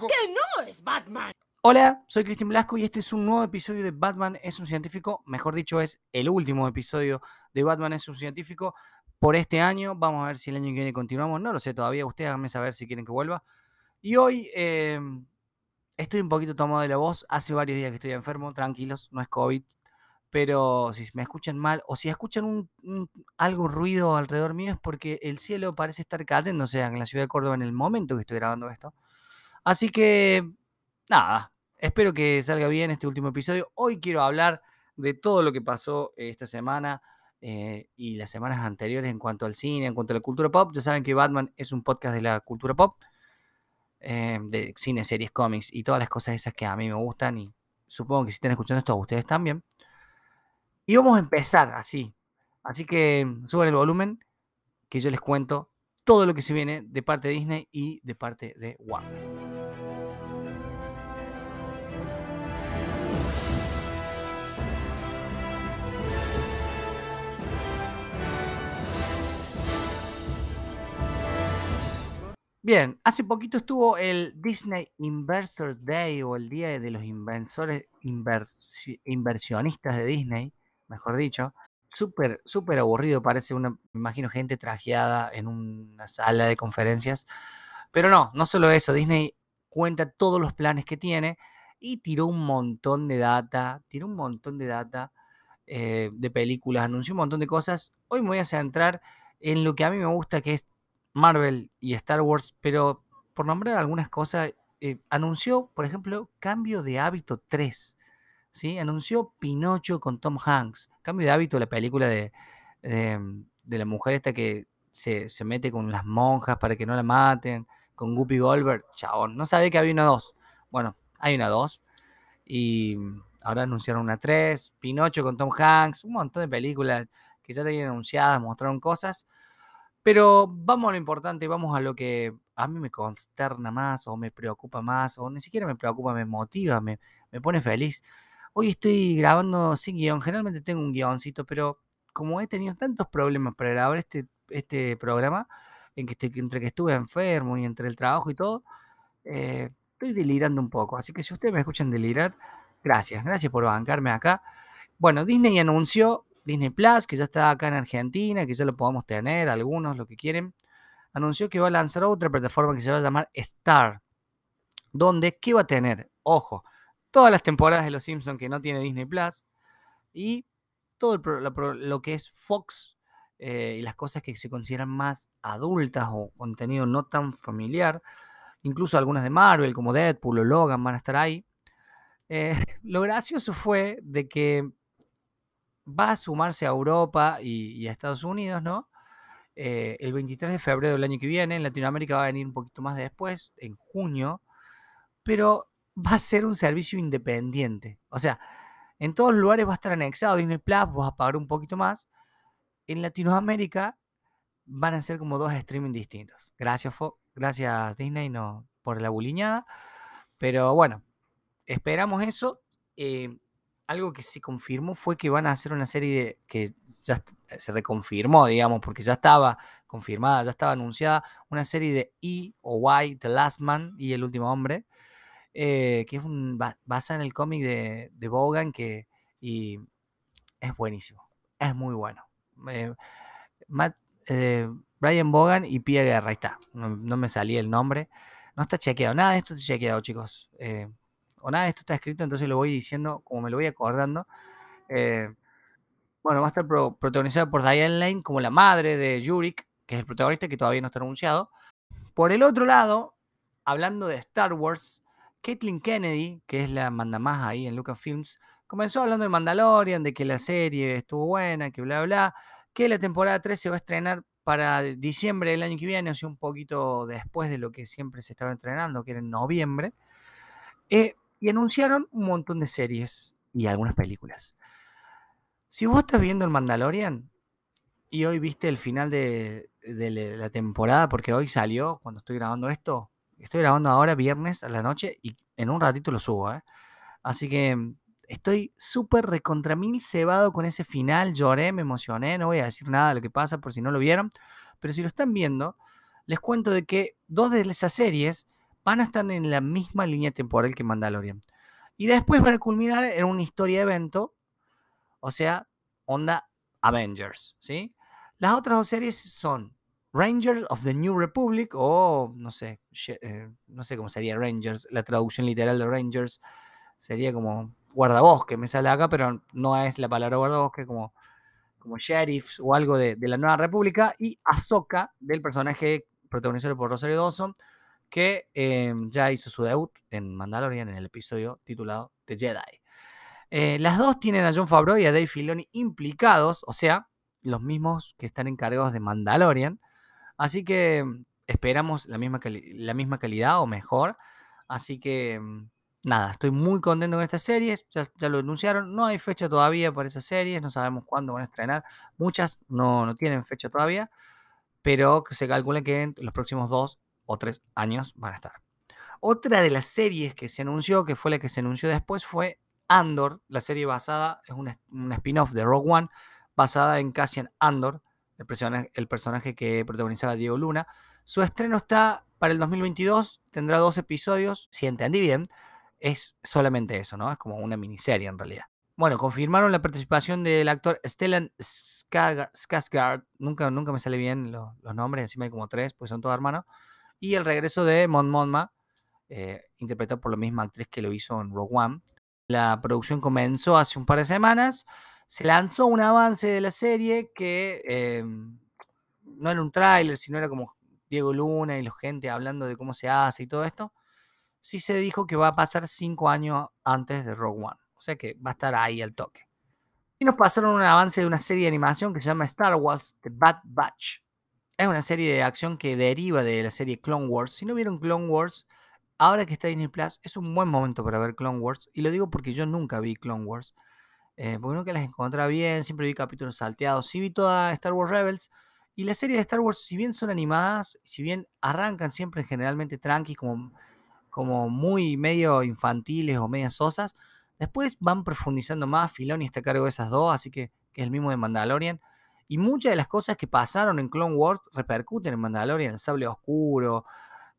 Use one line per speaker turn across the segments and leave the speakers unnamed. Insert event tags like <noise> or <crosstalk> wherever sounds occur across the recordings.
científico.
¡Que no es Batman!
Hola, soy Cristian Blasco y este es un nuevo episodio de Batman es un científico. Mejor dicho, es el último episodio de Batman es un científico por este año. Vamos a ver si el año que viene continuamos. No lo sé todavía. Ustedes háganme saber si quieren que vuelva. Y hoy eh, estoy un poquito tomado de la voz. Hace varios días que estoy enfermo. Tranquilos, no es COVID. Pero si me escuchan mal o si escuchan un, un- algo ruido alrededor mío es porque el cielo parece estar cayendo, o sea, en la ciudad de Córdoba en el momento que estoy grabando esto. Así que, nada, espero que salga bien este último episodio. Hoy quiero hablar de todo lo que pasó esta semana eh, y las semanas anteriores en cuanto al cine, en cuanto a la cultura pop. Ya saben que Batman es un podcast de la cultura pop, eh, de cine, series, cómics y todas las cosas esas que a mí me gustan y supongo que si están escuchando esto a ustedes también. Y vamos a empezar así. Así que suban el volumen que yo les cuento todo lo que se viene de parte de Disney y de parte de Warner. Bien, hace poquito estuvo el Disney Investors Day o el Día de los Inversores, Inversi- Inversionistas de Disney, mejor dicho. Súper, súper aburrido, parece una, me imagino gente trajeada en una sala de conferencias. Pero no, no solo eso, Disney cuenta todos los planes que tiene y tiró un montón de data, tiró un montón de data eh, de películas, anunció un montón de cosas. Hoy me voy a centrar en lo que a mí me gusta, que es Marvel y Star Wars, pero por nombrar algunas cosas, eh, anunció, por ejemplo, Cambio de Hábito 3, ¿sí? Anunció Pinocho con Tom Hanks, Cambio de Hábito, la película de, de, de la mujer esta que se, se mete con las monjas para que no la maten, con Guppy Goldberg, chabón, no sabía que había una 2. Bueno, hay una 2 y ahora anunciaron una 3, Pinocho con Tom Hanks, un montón de películas que ya tenían anunciadas, mostraron cosas. Pero vamos a lo importante, vamos a lo que a mí me consterna más o me preocupa más o ni siquiera me preocupa, me motiva, me, me pone feliz. Hoy estoy grabando sin guion, generalmente tengo un guioncito, pero como he tenido tantos problemas para grabar este, este programa, en que estoy- entre que estuve enfermo y entre el trabajo y todo, eh, estoy delirando un poco. Así que si ustedes me escuchan delirar, gracias, gracias por bancarme acá. Bueno, Disney anunció Disney Plus, que ya está acá en Argentina, que ya lo podemos tener, algunos, lo que quieren. Anunció que va a lanzar otra plataforma que se va a llamar Star, donde, ¿qué va a tener? Ojo, todas las temporadas de Los Simpsons que no tiene Disney Plus y todo lo que es Fox eh, y las cosas que se consideran más adultas o contenido no tan familiar, incluso algunas de Marvel como Deadpool o Logan van a estar ahí. Eh, <laughs> lo gracioso fue de que va a sumarse a Europa y, a Estados Unidos, ¿no? Eh, el 23 de febrero del año que viene, en Latinoamérica va a venir un poquito más después, en junio, pero <laughs> va a ser un servicio independiente. O sea, en todos los lugares va a estar anexado Disney Plus, vas a pagar un poquito más. En Latinoamérica van a ser como dos streaming distintos. Gracias, gracias Disney no, por la buliñada. Pero bueno, esperamos eso. Eh, algo que se confirmó fue que van a hacer una serie de, que ya est- se reconfirmó, digamos, porque ya estaba confirmada, ya estaba anunciada, una serie de E o Y, The Last Man y El Último Hombre, eh, que es un, ba- basada en el cómic de, de Bogan que, y es buenísimo, es muy bueno. Eh, Matt- eh, Brian Bogan y Pia Guerra, ahí está, no, no me salía el nombre, no está chequeado, nada de esto está chequeado, chicos. eh, o nada de esto está escrito, entonces lo voy diciendo como me lo voy acordando. Eh, bueno, va a estar pro- protagonizada por Diane Lane como la madre de Yurik, que es el protagonista que todavía no está anunciado. Por el otro lado, hablando de Star Wars, Caitlin Kennedy, que es la mandamás ahí en Lucasfilms, comenzó hablando de Mandalorian, de que la serie estuvo buena, que bla, bla, que la temporada 3 se va a estrenar para diciembre del año que viene, o sea, un poquito después de lo que siempre se estaba estrenando, que era en noviembre. Eh, y anunciaron un montón de series y algunas películas. Si vos estás viendo el Mandalorian y hoy viste el final de, de la temporada, porque hoy salió, cuando estoy grabando esto, estoy grabando ahora viernes a la noche y en un ratito lo subo, ¿eh? Así que mm, estoy súper recontra mil cebado con ese final, lloré, me emocioné, no voy a decir nada de lo que pasa por si no lo vieron, pero si lo están viendo, les cuento de que dos de esas series van a estar en la misma línea temporal que Mandalorian. Y después van a culminar en una historia evento, o sea, onda Avengers, ¿sí? Las otras dos series son Rangers of the New Republic o no sé, eh, no sé cómo sería Rangers, la traducción literal de Rangers sería como guardabosque, me sale acá, pero no es la palabra guardabosque, como, como sheriffs o algo de, la Nueva República, y Ahsoka, del personaje protagonizado por Rosario Dawson, que em, ya hizo su debut en Mandalorian en el episodio titulado The Jedi. Eh, las dos tienen a John Favreau y a Dave Filoni implicados, o sea, los mismos que están encargados de Mandalorian. Así que mm, esperamos la misma, la misma calidad o mejor. Así que mm, nada, estoy muy contento con esta serie. Ya, lo anunciaron. No hay fecha todavía para esas series. No sabemos cuándo van a estrenar. Muchas no, no tienen fecha todavía. Pero se calcula que en los próximos dos o tres años van a estar. Otra de las series que se anunció, que fue la que se anunció después, fue Andor, la serie basada, es un, spin-off de Rogue One, basada en Cassian Andor, el personaje, que protagonizaba Diego Luna. Su estreno está para el 2022, tendrá dos episodios, si entendí bien, es solamente eso, ¿no? Es como una miniserie en realidad. Bueno, confirmaron la participación del actor Stellan Skarsgård, nunca, nunca me sale bien los, nombres, encima hay como tres, pues son todos hermanos, y el regreso de Mon Monma, eh, interpretado por la misma actriz que lo hizo en Rogue One. La producción comenzó hace un par de semanas, se lanzó un avance de la serie que em, no era un tráiler, sino era como Diego Luna y la gente hablando de cómo se hace y todo esto sí se dijo que va a pasar cinco años antes de Rogue One. O sea que va a estar ahí al toque. Y nos pasaron un avance de una serie de animación que se llama Star Wars The Bad Batch. Es una serie de acción que deriva de la serie Clone Wars. Si no vieron Clone Wars, ahora que está Disney Plus, es un buen momento para ver Clone Wars. Y lo digo porque yo nunca vi Clone Wars. Eh, porque nunca las encontraba bien, siempre vi capítulos salteados. Sí vi toda Star Wars Rebels. Y las series de Star Wars, si bien son animadas, si bien arrancan siempre generalmente tranqui, como muy medio infantiles o medias sosas. Después van profundizando más. Filoni está a cargo de esas dos, así que, que es el mismo de Mandalorian. Y muchas de las cosas que pasaron en Clone Wars repercuten en Mandalorian, el sable oscuro,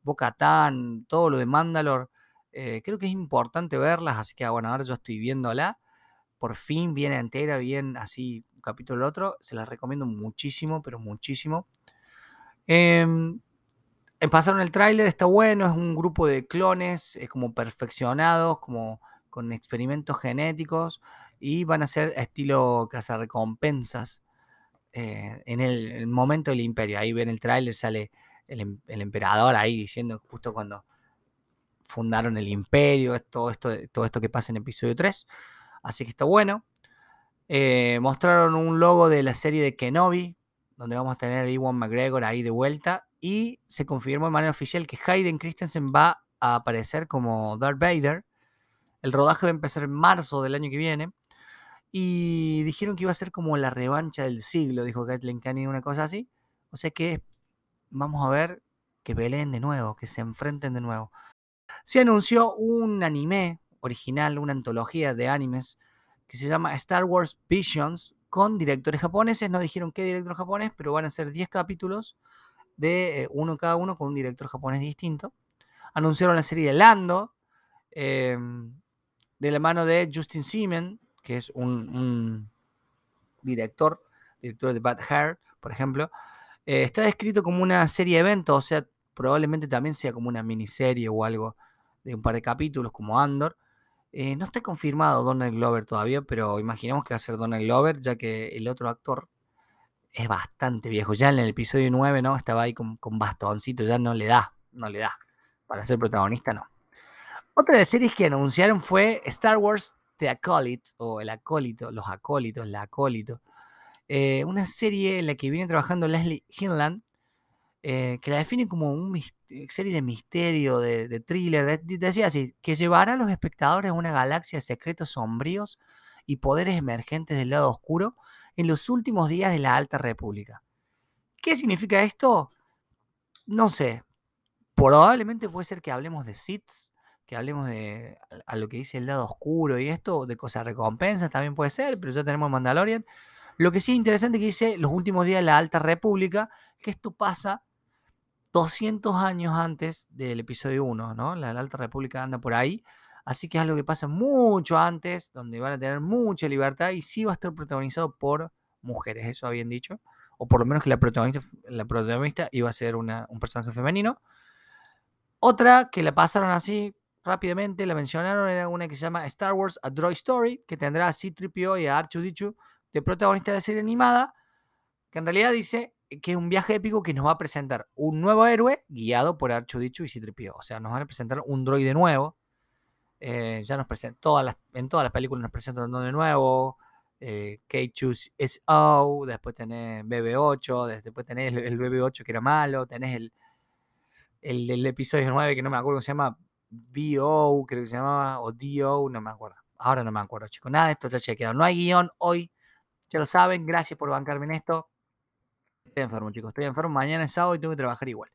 Bo-Katan, todo lo de Mandalore. Eh, creo que es importante verlas, así que bueno, ahora yo estoy viéndola. Por fin viene entera, bien así, un capítulo otro. Se las recomiendo muchísimo, pero muchísimo. Eh, pasaron el tráiler, está bueno, es un grupo de clones, es como perfeccionados, como con experimentos genéticos y van a ser estilo cazarrecompensas eh, en el, momento del imperio. Ahí ven el tráiler, sale em, el, emperador ahí diciendo justo cuando fundaron el imperio, todo esto, todo esto que pasa en episodio 3. Así que está bueno. Eh, mostraron un logo de la serie de Kenobi, donde vamos a tener a Iwan McGregor ahí de vuelta. Y se confirmó de manera oficial que Hayden Christensen va a aparecer como Darth Vader. El rodaje va a empezar en marzo del año que viene. Y dijeron que iba a ser como la revancha del siglo, dijo Kathleen Kennedy, una cosa así. O sea que vamos a ver que peleen de nuevo, que se enfrenten de nuevo. Se anunció un anime original, una antología de animes que se llama Star Wars Visions, con directores japoneses. No dijeron qué director japonés, pero van a ser 10 capítulos de eh, uno cada uno con un director japonés distinto. Anunciaron la serie de Lando, em, de la mano de Justin Seaman, que es un, director, director de Bad Hair, por ejemplo. Eh, está descrito como una serie de eventos, o sea, probablemente también sea como una miniserie o algo de un par de capítulos, como Andor. Eh, no está confirmado Donald Glover todavía, pero imaginemos que va a ser Donald Glover, ya que el otro actor es bastante viejo. Ya en el episodio 9, ¿no? Estaba ahí con, bastoncito, ya no le da, no le da. Para ser protagonista, no. Otra de las series que anunciaron fue Star Wars The Acolyte, o El Acólito, Los Acólitos, La Acólito. Eh, una serie en la que viene trabajando Leslie Hinland, eh, que la define como una serie de misterio, de, thriller, decía así, que llevará a los espectadores a una galaxia de secretos sombríos y poderes emergentes del lado oscuro en los últimos días de la Alta República. ¿Qué significa esto? No sé. Probablemente puede ser que hablemos de Sith, que hablemos de a lo que dice el lado oscuro y esto, de cosas recompensas también puede ser, pero ya tenemos Mandalorian. Lo que sí es interesante que dice los últimos días de la Alta República, que esto pasa 200 años antes del episodio 1, ¿no? La, Alta República anda por ahí. Así que es algo que pasa mucho antes, donde van a tener mucha libertad y sí va a estar protagonizado por mujeres, eso habían dicho. O por lo menos que la protagonista, la protagonista iba a ser un personaje femenino. Otra que la pasaron así rápidamente, la mencionaron, era una que se llama Star Wars A Droid Story, que tendrá a C-3PO y a R2-D2 de protagonista de la serie animada, que en realidad dice que es un viaje épico que nos va a presentar un nuevo héroe guiado por Dicho y Citripio. O sea, nos van a presentar un droide nuevo. Eh, ya nos presentan, todas las, en todas las películas nos presentan un droide nuevo. Eh, K2SO, después tenés BB8, después tenés el, BB8 que era malo, tenés el, el del episodio 9 que no me acuerdo cómo se llama, BO, creo que se llamaba, o DO, no me acuerdo. Ahora no me acuerdo, chicos. Nada de esto ya quedado. No hay guion hoy, ya lo saben. Gracias por bancarme en esto. Estoy enfermo, chicos. Estoy enfermo. Mañana es sábado y tengo que trabajar igual.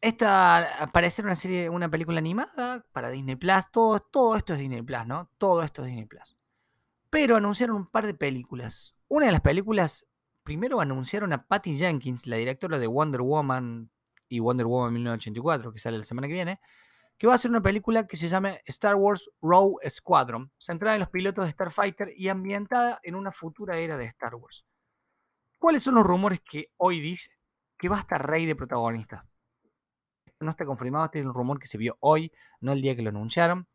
Esta aparecer una serie, una película animada para Disney Plus. Todo, todo esto es Disney Plus, ¿no? Todo esto es Disney Plus. Pero anunciaron un par de películas. Una de las películas, primero anunciaron a Patty Jenkins, la directora de Wonder Woman y Wonder Woman 1984, que sale la semana que viene, que va a ser una película que se llama Star Wars Rogue Squadron, centrada en los pilotos de Starfighter y ambientada en una futura era de Star Wars. ¿Cuáles son los rumores que hoy dice que va a estar Rey de protagonista? No está confirmado, este es un rumor que se vio hoy, no el día que lo anunciaron.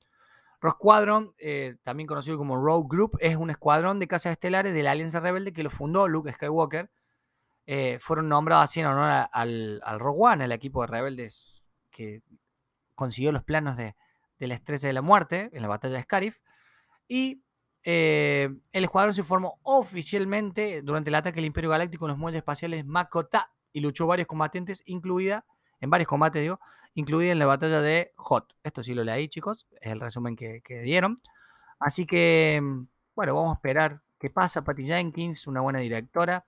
Rogue Squadron, eh, también conocido como Rogue Group, es un escuadrón de casas estelares de la Alianza Rebelde que lo fundó Luke Skywalker. Eh, fueron nombrados así en honor al, al Rogue One, el equipo de rebeldes que consiguió los planos de, la estrella de la muerte en la batalla de Scarif. Y eh, el escuadrón se formó oficialmente durante el ataque del Imperio Galáctico en los muelles espaciales Makota y luchó varios combatientes, incluida, en varios combates, digo, incluida en la batalla de Hot. Esto sí lo leí, chicos, es el resumen que, dieron. Así que, bueno, vamos a esperar qué pasa. Patty Jenkins, una buena directora.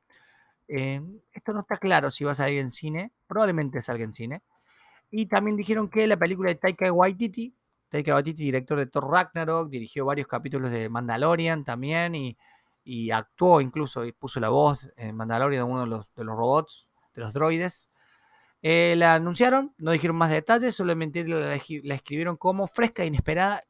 Eh, esto no está claro si va a salir en cine, probablemente salga en cine. Y también dijeron que la película de Taika Waititi Taika Waititi, director de Thor Ragnarok, dirigió varios capítulos de Mandalorian también y, actuó incluso y puso la voz en Mandalorian de uno de los, de los robots, de los droides. Eh, la anunciaron, no dijeron más detalles, solamente la, escribieron como fresca, inesperada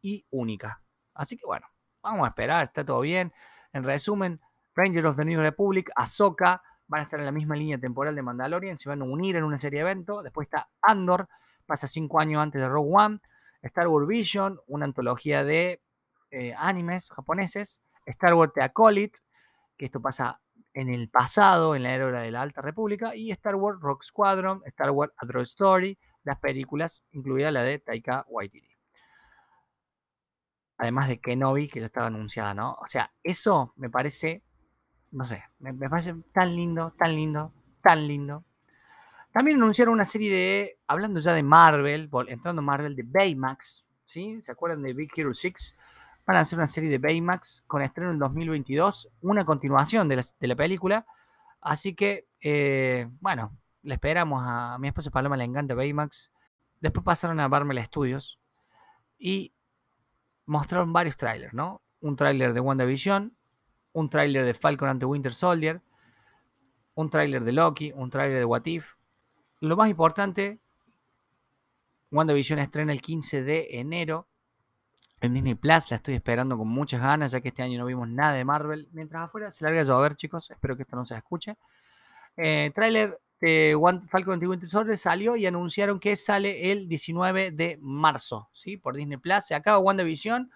y única. Así que bueno, vamos a esperar, está todo bien. En resumen, Rangers of the New Republic, Ahsoka, van a estar en la misma línea temporal de Mandalorian, se van a unir en una serie de eventos. Después está Andor, pasa cinco años antes de Rogue One. Star Wars Vision, una antología de eh, animes japoneses, Star Wars The Acolyte, que esto pasa en el pasado, en la era de la Alta República, y Star Wars Rock Squadron, Star Wars A Story, las películas, incluida la de Taika Waititi. Además de Kenobi, que ya estaba anunciada, ¿no? O sea, eso me parece, no sé, me parece tan lindo, tan lindo, tan lindo. También anunciaron una serie de, hablando ya de Marvel, entrando Marvel, de Baymax, ¿sí? ¿Se acuerdan de Big Hero 6? Van a hacer una serie de Baymax con estreno en 2022, una continuación de la, película. Así que, eh, bueno, le esperamos a, mi esposa Paloma, le encanta Baymax. Después pasaron a Barmel Studios y mostraron varios trailers, ¿no? Un trailer de WandaVision, un trailer de Falcon ante Winter Soldier, un trailer de Loki, un trailer de What If, lo más importante, WandaVision estrena el 15 de enero en Disney Plus. La estoy esperando con muchas ganas, ya que este año no vimos nada de Marvel. Mientras afuera se larga a llover, chicos. Espero que esto no se escuche. Eh, trailer de Falcon and Winter Soldier salió y anunciaron que sale el 19 de marzo, ¿sí? Por Disney Plus. Se acaba WandaVision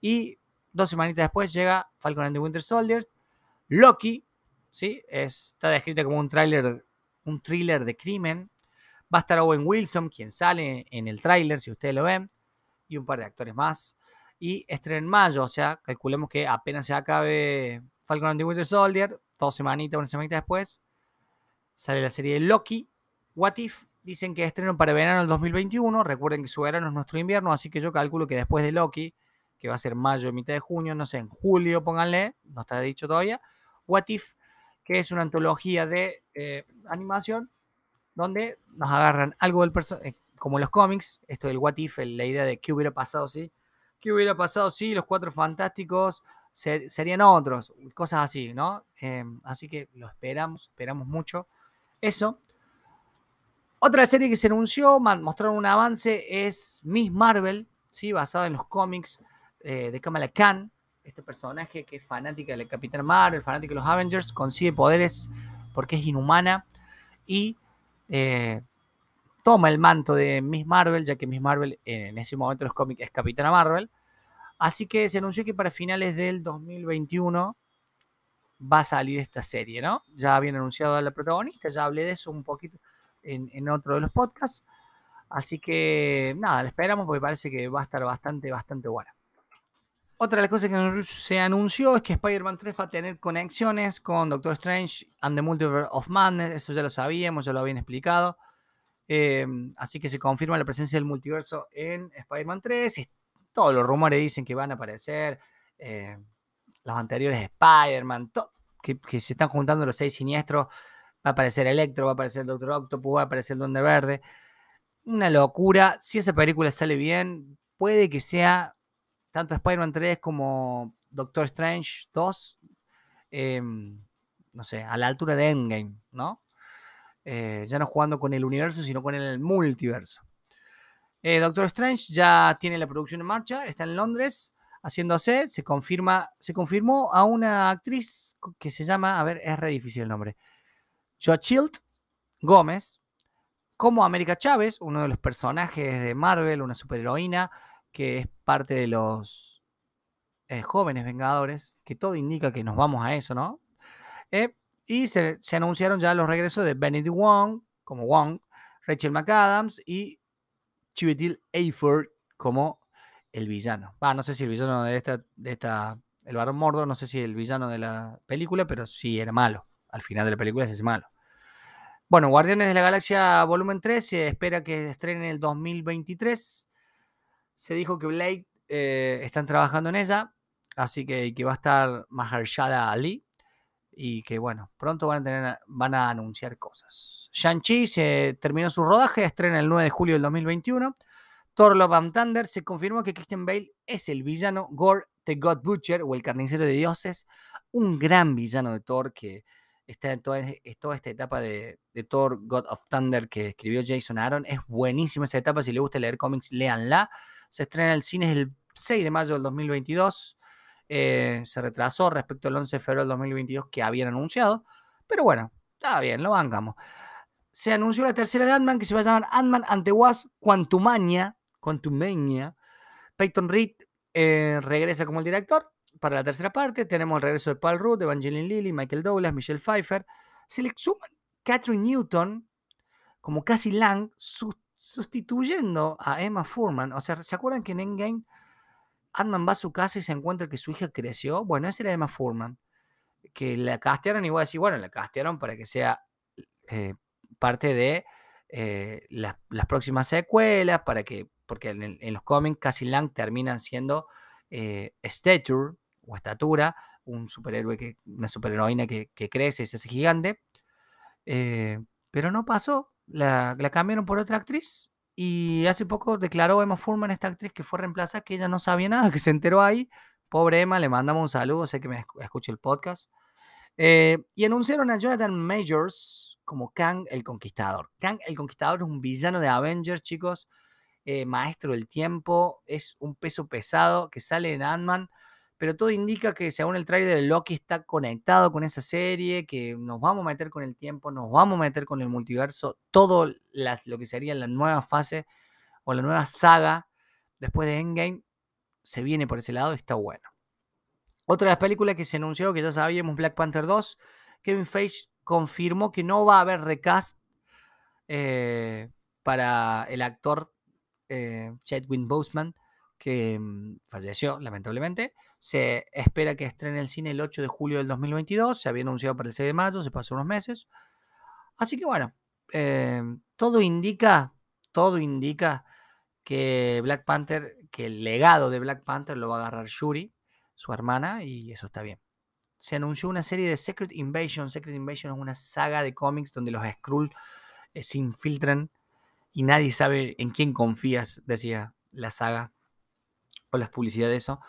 y dos semanitas después llega Falcon and Winter Soldier. Loki, ¿sí? está descrita como un tráiler un thriller de crimen. Va a estar Owen Wilson, quien sale en el tráiler, si ustedes lo ven, y un par de actores más. Y estrena en mayo, o sea, calculemos que apenas se acabe Falcon and the Winter Soldier, dos semanitas, una semanita después, sale la serie de Loki. What If, dicen que estreno para verano del 2021. Recuerden que su verano es nuestro invierno, así que yo calculo que después de Loki, que va a ser mayo, mitad de junio, no sé, en julio, pónganle, no está dicho todavía. What If que es una antología de eh, animación donde nos agarran algo del personaje, eh, como los cómics, esto del what if, la idea de qué hubiera pasado si, qué hubiera pasado si los cuatro fantásticos serían otros, cosas así, ¿no? Eh, así que lo esperamos, esperamos mucho. Eso. Otra serie que se anunció, mostraron un avance, es Miss Marvel, ¿sí? basada en los cómics eh, de Kamala Khan. Este personaje que es fanática del Capitán Marvel, fanática de los Avengers, consigue poderes porque es inhumana y eh, toma el manto de Miss Marvel, ya que Miss Marvel en ese momento en los cómics es Capitana Marvel. Así que se anunció que para finales del 2021 va a salir esta serie, ¿no? Ya habían anunciado a la protagonista, ya hablé de eso un poquito en, otro de los podcasts. Así que nada, la esperamos porque parece que va a estar bastante, bastante buena. Otra de las cosas que se anunció es que Spider-Man 3 va a tener conexiones con Doctor Strange and the Multiverse of Madness. Eso ya lo sabíamos, ya lo habían explicado. Em, así que se confirma la presencia del multiverso en Spider-Man 3. Todos los rumores dicen que van a aparecer eh, los anteriores Spider-Man, que, que, se están juntando los seis siniestros Va a aparecer Electro, va a aparecer Doctor Octopus, va a aparecer el Duende Verde. Una locura. Si esa película sale bien, puede que sea tanto Spider-Man 3 como Doctor Strange 2. Em, no sé, a la altura de Endgame, ¿no? Eh, ya no jugando con el universo, sino con el multiverso. Eh, Doctor Strange ya tiene la producción en marcha, está en Londres haciéndose, se confirma, se confirmó a una actriz que se llama, a ver, es re difícil el nombre, Joachild Gómez, como América Chávez, uno de los personajes de Marvel, una superheroína que es parte de los eh, jóvenes Vengadores, que todo indica que nos vamos a eso, ¿no? Eh, y se, anunciaron ya los regresos de Benedict Wong, como Wong, Rachel McAdams y Chiwetel Ejiofor como el villano. Va, no sé si el villano de esta, de esta, el varón mordo, no sé si el villano de la película, pero sí era malo al final de la película hace malo. Bueno, Guardianes de la Galaxia Volumen 3 se espera que estrene en el 2023. Se dijo que Blade eh, están trabajando en ella, así que, que va a estar Mahershala Ali y que bueno, pronto van a, tener, van a anunciar cosas. Shang-Chi se terminó su rodaje, estrena el 9 de julio del 2021. Thor Love and Thunder se confirmó que Christian Bale es el villano Gore the God Butcher o el carnicero de dioses, un gran villano de Thor que está en toda, esta etapa de, Thor, God of Thunder que escribió Jason Aaron. Es buenísima esa etapa, si le gusta leer cómics, léanla. Se estrena en el cine el 6 de mayo del 2022. Eh, se retrasó respecto al 11 de febrero del 2022 que habían anunciado. Pero bueno, está bien, lo bancamos. Se anunció la tercera de Ant-Man que se va a llamar Ant-Man ante Was Quantumania. Peyton Reed eh, regresa como el director para la tercera parte tenemos el regreso de Paul Rudd, Evangeline Lilly, Michael Douglas, Michelle Pfeiffer. Se le suman Catherine Newton como Cassie Lang sustituyendo a Emma Furman. O sea, ¿se acuerdan que en Endgame Ant-Man va a su casa y se encuentra que su hija creció? Bueno, esa era Emma Furman. Que la castearon y voy a decir, bueno, la castearon para que sea eh, parte de eh, las, próximas secuelas, para que, porque en, los cómics Cassie Lang terminan siendo eh, Stature, o estatura, un superhéroe, que, una superheroína que, que crece y se hace gigante. Pero no pasó, la, cambiaron por otra actriz y hace poco declaró Emma Furman, esta actriz que fue reemplazada, que ella no sabía nada, <laughs> que se enteró ahí. Pobre Emma, le mandamos un saludo, sé que me escucha el podcast. Eh, y anunciaron a Jonathan Majors como Kang el Conquistador. Kang el Conquistador es un villano de Avengers, chicos, eh, maestro del tiempo, es un peso pesado que sale en Ant-Man pero todo indica que según el trailer de Loki está conectado con esa serie, que nos vamos a meter con el tiempo, nos vamos a meter con el multiverso, todo lo que sería la nueva fase o la nueva saga después de Endgame se viene por ese lado y está bueno. Otra de las películas que se anunció, que ya sabíamos, Black Panther 2, Kevin Feige confirmó que no va a haber recast eh, para el actor eh, Boseman que mm, falleció lamentablemente. Se espera que estrene el cine el 8 de julio del 2022. Se había anunciado para el 6 de mayo, se pasó unos meses. Así que bueno, eh, todo indica, todo indica que Black Panther, que el legado de Black Panther lo va a agarrar Shuri, su hermana, y eso está bien. Se anunció una serie de Secret Invasion. Secret Invasion es una saga de cómics donde los Skrull eh, se infiltran y nadie sabe en quién confías, decía la saga o las publicidades de eso.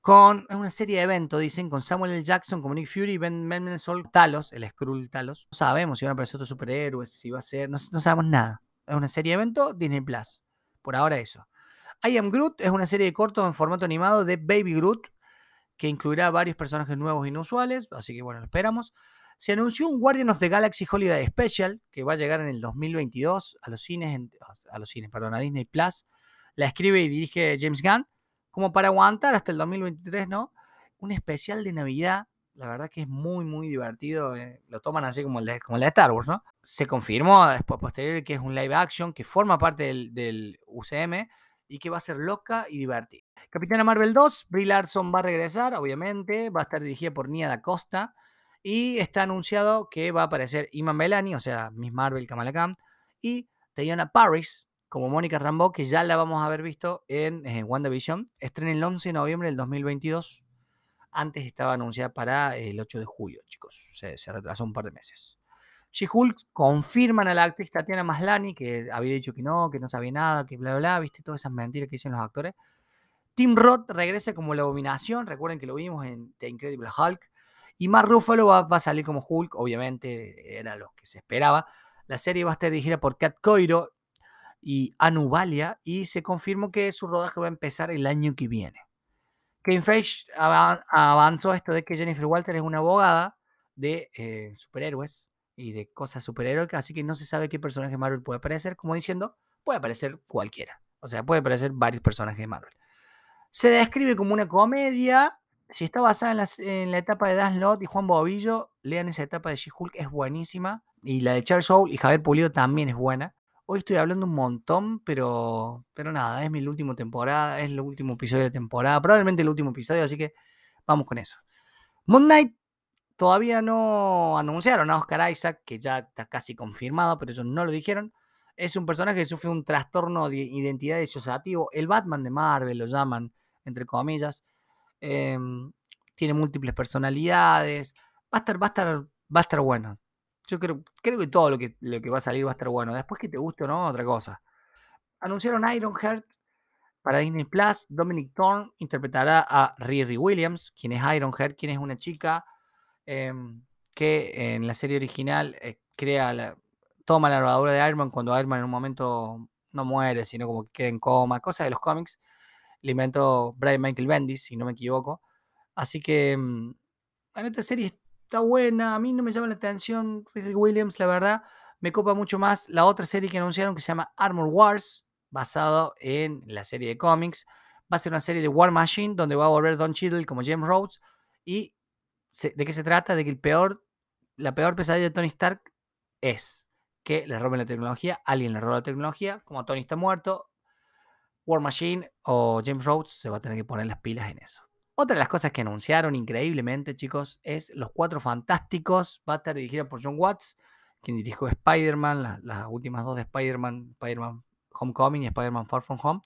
con una serie de eventos, dicen, con Samuel L. Jackson, como Nick Fury, Ben Mendelsohn, Talos, el Skrull Talos. No sabemos si van a aparecer otros superhéroes, si va a ser, no, no sabemos nada. Es una serie de eventos, Disney Plus. Por ahora eso. I Am Groot es una serie de cortos en formato animado de Baby Groot, que incluirá varios personajes nuevos e inusuales, así que bueno, lo esperamos. Se anunció un Guardian of the Galaxy Holiday Special, que va a llegar en el 2022 a los cines, a los cines, perdón, a Disney Plus. La escribe y dirige James Gunn como para aguantar hasta el 2023, ¿no? Un especial de Navidad, la verdad que es muy, muy divertido. Eh, lo toman así como el, de, Star Wars, ¿no? Se confirmó después, posterior, que es un live action que forma parte del, UCM y que va a ser loca y divertida. Capitana Marvel 2, Brie Larson va a regresar, obviamente, va a estar dirigida por Nia da Costa y está anunciado que va a aparecer Iman Belani, o sea, Miss Marvel, Kamala y Tayana Paris, como Mónica Rambeau, que ya la vamos a haber visto en eh, WandaVision. Estrena el 11 de noviembre del 2022. Antes estaba anunciada para el 8 de julio, chicos. Se, retrasó un par de meses. She-Hulk confirman a la actriz Tatiana Maslani, que había dicho que no, que no sabía nada, que bla, bla, bla, viste todas esas mentiras que dicen los actores. Tim Roth regresa como la abominación, recuerden que lo vimos en The Incredible Hulk. Y Mark Ruffalo va, va, a salir como Hulk, obviamente era lo que se esperaba. La serie va a estar dirigida por Kat Coiro y Anubalia y se confirmó que su rodaje va a empezar el año que viene. Kane Feige avanzó esto de que Jennifer Walter es una abogada de eh, superhéroes y de cosas superhéroicas, así que no se sabe qué personaje de Marvel puede aparecer, como diciendo, puede aparecer cualquiera. O sea, puede aparecer varios personajes de Marvel. Se describe como una comedia. Si está basada en, la etapa de Dan Slott y Juan Bobillo, lean esa etapa de She-Hulk, es buenísima. Y la de Charles Soule y Javier Pulido también es buena. Hoy estoy hablando un montón, pero, pero nada, es mi última temporada, es el último episodio de temporada, probablemente el último episodio, así que vamos con eso. Moon Knight todavía no anunciaron a Oscar Isaac, que ya está casi confirmado, pero ellos no lo dijeron. Es un personaje que sufre un trastorno de identidad disociativo. El Batman de Marvel lo llaman, entre comillas. Em, tiene múltiples personalidades. Va a estar, va a estar, va a estar bueno. Yo creo, creo que todo lo que, lo que va a salir va a estar bueno. Después que te guste o no, otra cosa. Anunciaron Ironheart para Disney Plus. Dominic Thorne interpretará a Riri Williams, quien es Ironheart, quien es una chica em, que en la serie original eh, crea toma la armadura de Iron Man cuando Iron Man en un momento no muere, sino como que queda en coma, cosas de los cómics. Le inventó Brian Michael Bendis, si no me equivoco. Así que em, en esta serie está buena. A mí no me llama la atención Riri Williams, la verdad. Me copa mucho más la otra serie que anunciaron que se llama Armor Wars, basado en la serie de cómics. Va a ser una serie de War Machine donde va a volver Don Cheadle como James Rhodes. ¿Y de qué se trata? De que el peor, la peor pesadilla de Tony Stark es que le roben la tecnología, alguien le roba la tecnología, como Tony está muerto, War Machine o James Rhodes se va a tener que poner las pilas en eso. Otra de las cosas que anunciaron increíblemente, chicos, es Los Cuatro Fantásticos. Va a estar dirigida por John Watts, quien dirigió Spider-Man, las últimas dos de Spider-Man, Spider-Man Homecoming y Spider-Man Far From Home.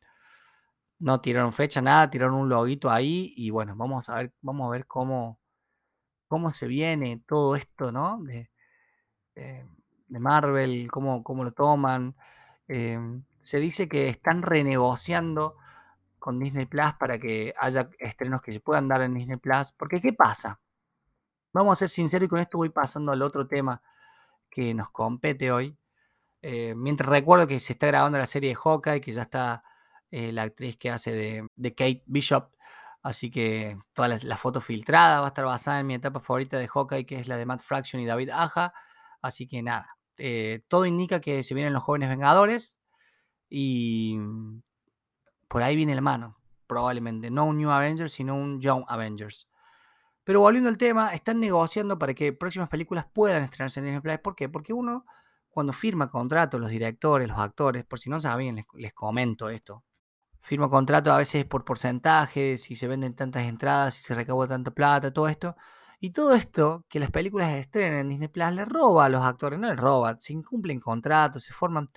No tiraron fecha, nada, tiraron un loguito ahí y bueno, vamos a ver, vamos a ver cómo, cómo se viene todo esto, ¿no? De, de Marvel, cómo, cómo, lo toman. Em, se dice que están renegociando con Disney Plus para que haya estrenos que se puedan dar en Disney Plus. Porque, ¿qué pasa? Vamos a ser sinceros y con esto voy pasando al otro tema que nos compete hoy. Eh, mientras recuerdo que se está grabando la serie de Hawkeye, que ya está eh, la actriz que hace de, Kate Bishop. Así que toda la, foto filtrada va a estar basada en mi etapa favorita de Hawkeye, que es la de Matt Fraction y David Aja. Así que nada, eh, todo indica que se vienen los jóvenes Vengadores. Y por ahí viene la mano, probablemente. No un New Avengers, sino un Young Avengers. Pero volviendo al tema, están negociando para que próximas películas puedan estrenarse en Disney Plus. ¿Por qué? Porque uno, cuando firma contrato, los directores, los actores, por si no saben, les, les comento esto. Firma contrato a veces por porcentajes, si se venden tantas entradas, si se recauda tanta plata, todo esto. Y todo esto, que las películas estrenen en Disney Plus, le roba a los actores, no les roba, se incumplen contratos, se forman.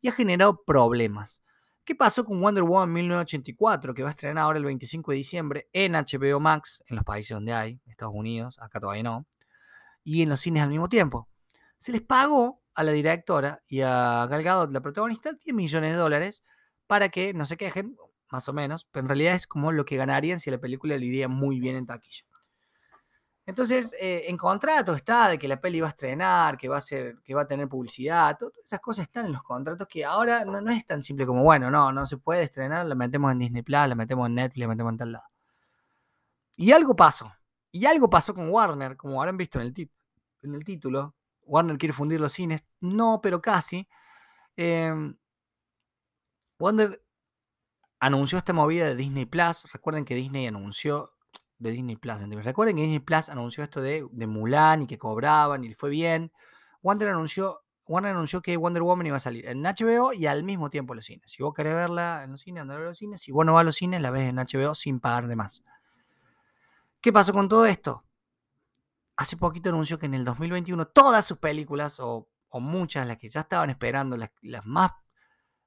Y ha generado problemas. ¿Qué pasó con Wonder Woman 1984, que va a estrenar ahora el 25 de diciembre en HBO Max, en los países donde hay, Estados Unidos, acá todavía no, y en los cines al mismo tiempo? Se les pagó a la directora y a Gal Gadot, la protagonista, 10 millones de dólares para que no se quejen, más o menos, pero en realidad es como lo que ganarían si la película le iría muy bien en taquilla. Entonces, eh, en contrato está de que la peli va a estrenar, que va a ser, que va a tener publicidad, todas esas cosas están en los contratos que ahora no, es tan simple como, bueno, no, no se puede estrenar, la metemos en Disney Plus, la metemos en Netflix, la metemos en tal lado. Y algo pasó. Y algo pasó con Warner, como habrán visto en el, en el título. Warner quiere fundir los cines. No, pero casi. Em, Warner anunció esta movida de Disney Plus. Recuerden que Disney anunció de Disney Plus. Recuerden que Disney Plus anunció esto de, Mulan y que cobraban y fue bien. Warner anunció, Warner anunció que Wonder Woman iba a salir en HBO y al mismo tiempo en los cines. Si vos querés verla en los cines, andar a los cines. Si vos no vas a los cines, la ves en HBO sin pagar de más. ¿Qué pasó con todo esto? Hace poquito anunció que en el 2021 todas sus películas, o, muchas, las que ya estaban esperando, las, las, más,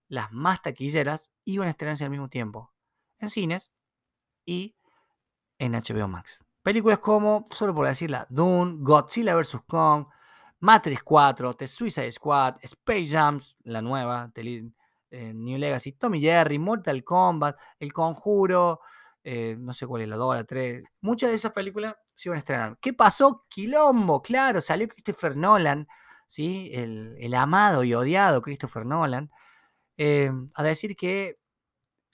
las más taquilleras, iban a estrenarse al mismo tiempo en cines y en HBO Max. Películas como, solo por decirla, Dune, Godzilla vs. Kong, Matrix 4, The Suicide Squad, Space Jams, la nueva, eh, New Legacy, Tommy Jerry, Mortal Kombat, El Conjuro, eh, no sé cuál es la 2, la 3. Muchas de esas películas se iban a estrenar. ¿Qué pasó? Quilombo, claro, salió Christopher Nolan, ¿sí? el, amado y odiado Christopher Nolan, eh, a decir que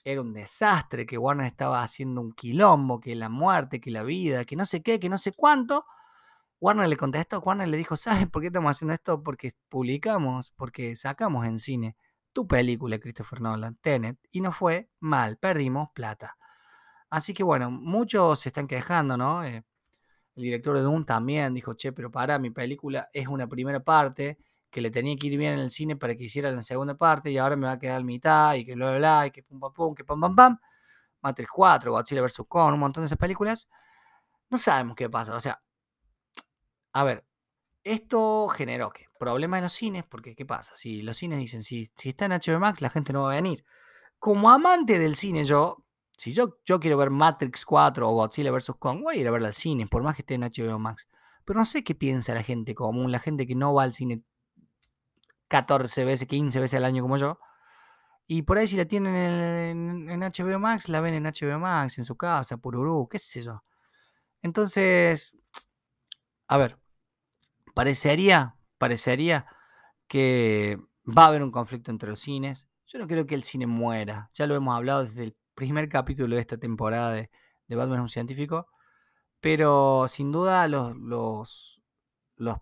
era un desastre, que Warner estaba haciendo un quilombo, que la muerte, que la vida, que no sé qué, que no sé cuánto. Warner le contestó, Warner le dijo, ¿sabes por qué estamos haciendo esto? Porque publicamos, porque sacamos en cine tu película, Christopher Nolan, Tenet, y no fue mal, perdimos plata. Así que bueno, muchos se están quejando, ¿no? Eh, el director de Doom también dijo, che, pero para, mi película es una primera parte que le tenía que ir bien en el cine para que hiciera la segunda parte y ahora me va a quedar mitad y que bla, bla, bla, y que pum, pum, pum, que pam, pam, pam. Matrix 4, Godzilla vs. Kong, un montón de esas películas. No sabemos qué pasa. O sea, a ver, esto generó que problemas en los cines, porque ¿qué pasa? Si los cines dicen, si, si está en HBO Max, la gente no va a venir. Como amante del cine, yo, si yo, yo quiero ver Matrix 4 o Godzilla vs. Kong, voy a ir a verla al cine, por más que esté en HBO Max. Pero no sé qué piensa la gente común, la gente que no va al cine 14 veces, 15 veces al año como yo. Y por ahí si la tienen en, HBO Max, la ven en HBO Max, en su casa, por qué sé yo. Entonces, a ver, parecería, parecería que va a haber un conflicto entre los cines. Yo no creo que el cine muera. Ya lo hemos hablado desde el primer capítulo de esta temporada de, Batman un científico. Pero sin duda los, los los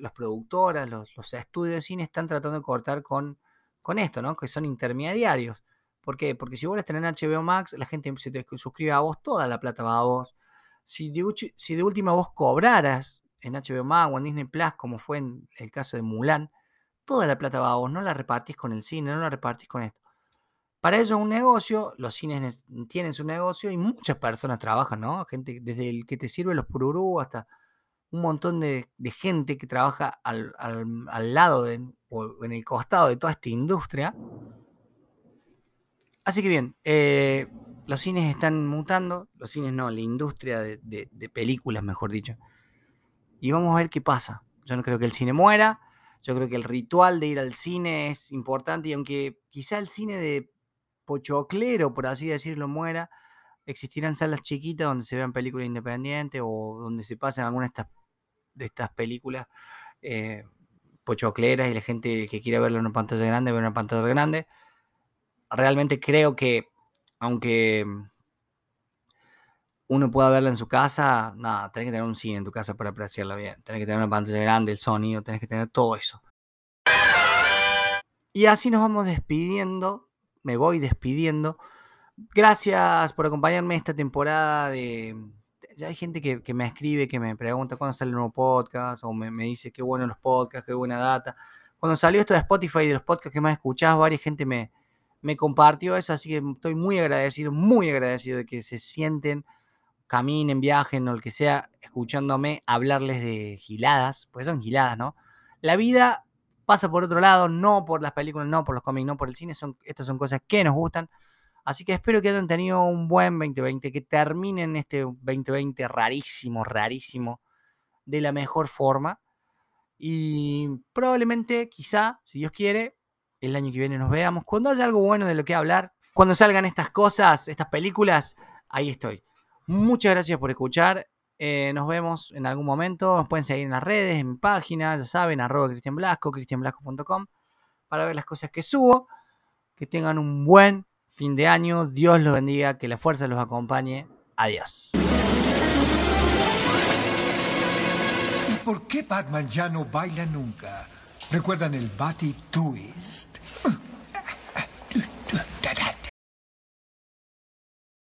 las productoras, los, estudios de cine están tratando de cortar con, con esto, ¿no? Que son intermediarios. ¿Por qué? Porque si vos la tenés en HBO Max, la gente se te suscribe a vos, toda la plata va a vos. Si de, si de última vos cobraras en HBO Max o en Disney Plus, como fue en el caso de Mulan, toda la plata va a vos, no la repartís con el cine, no la repartís con esto. Para ello es un negocio, los cines tienen su negocio y muchas personas trabajan, ¿no? Gente, desde el que te sirve los pururú hasta un montón de, gente que trabaja al, lado o en el costado de toda esta industria. Así que bien, eh, los cines están mutando, los cines no, la industria de, películas, mejor dicho. Y vamos a ver qué pasa. Yo no creo que el cine muera, yo creo que el ritual de ir al cine es importante y aunque quizá el cine de pochoclero, por así decirlo, muera, existirán salas chiquitas donde se vean películas independientes o donde se pasen algunas de estas de estas películas eh, pochocleras y la gente que quiere verlo en una pantalla grande, ver una pantalla grande. Realmente creo que, aunque uno pueda verla en su casa, nada, tenés que tener un cine en tu casa para apreciarla bien. Tenés que tener una pantalla grande, el sonido, tenés que tener todo eso. Y así nos vamos despidiendo, me voy despidiendo. Gracias por acompañarme esta temporada de, ya hay gente que, me escribe, que me pregunta cuándo sale el nuevo podcast, o me, dice qué bueno los podcasts, qué buena data. Cuando salió esto de Spotify y de los podcasts que más escuchás, varias gente me, me compartió eso, así que estoy muy agradecido, muy agradecido de que se sienten, caminen, viajen o lo que sea, escuchándome hablarles de giladas, pues son giladas, ¿no? La vida pasa por otro lado, no por las películas, no por los cómics, no por el cine, son, estas son cosas que nos gustan. Así que espero que hayan tenido un buen 2020, que terminen este 2020 rarísimo, rarísimo, de la mejor forma. Y probablemente, quizá, si Dios quiere, el año que viene nos veamos. Cuando haya algo bueno de lo que hablar, Cuando salgan estas cosas, estas películas, ahí estoy. Muchas gracias por escuchar. Eh, nos vemos en algún momento. Nos pueden seguir en las redes, en mi página, ya saben, arroba Cristian Blasco, cristianblasco.com, para ver las cosas que subo. Que tengan un buen fin de año. Dios los bendiga, que la fuerza los acompañe. Adiós.
¿Y por qué Batman ya no baila nunca? ¿Recuerdan el Batty Twist?